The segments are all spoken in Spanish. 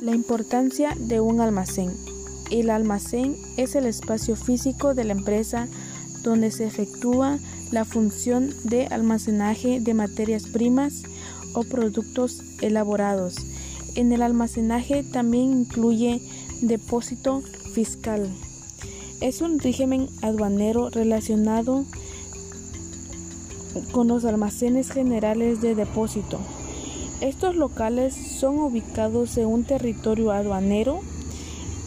La importancia de un almacén. El almacén es el espacio físico de la empresa donde se efectúa la función de almacenaje de materias primas o productos elaborados. En el almacenaje también incluye depósito fiscal. Es un régimen aduanero relacionado con los almacenes generales de depósito. Estos locales son ubicados en un territorio aduanero,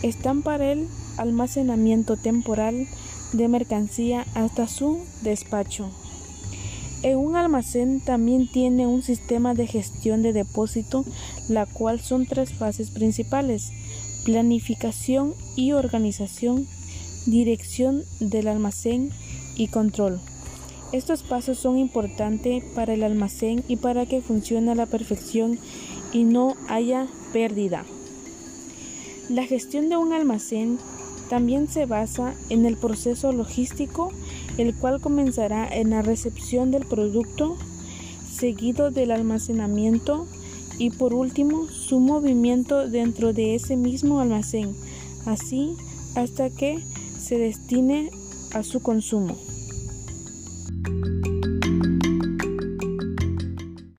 están para el almacenamiento temporal de mercancía hasta su despacho. En un almacén también tiene un sistema de gestión de depósito, la cual son tres fases principales, planificación y organización, dirección del almacén y control. Estos pasos son importantes para el almacén y para que funcione a la perfección y no haya pérdida. La gestión de un almacén también se basa en el proceso logístico, el cual comenzará en la recepción del producto, seguido del almacenamiento y por último su movimiento dentro de ese mismo almacén, así hasta que se destine a su consumo. thank you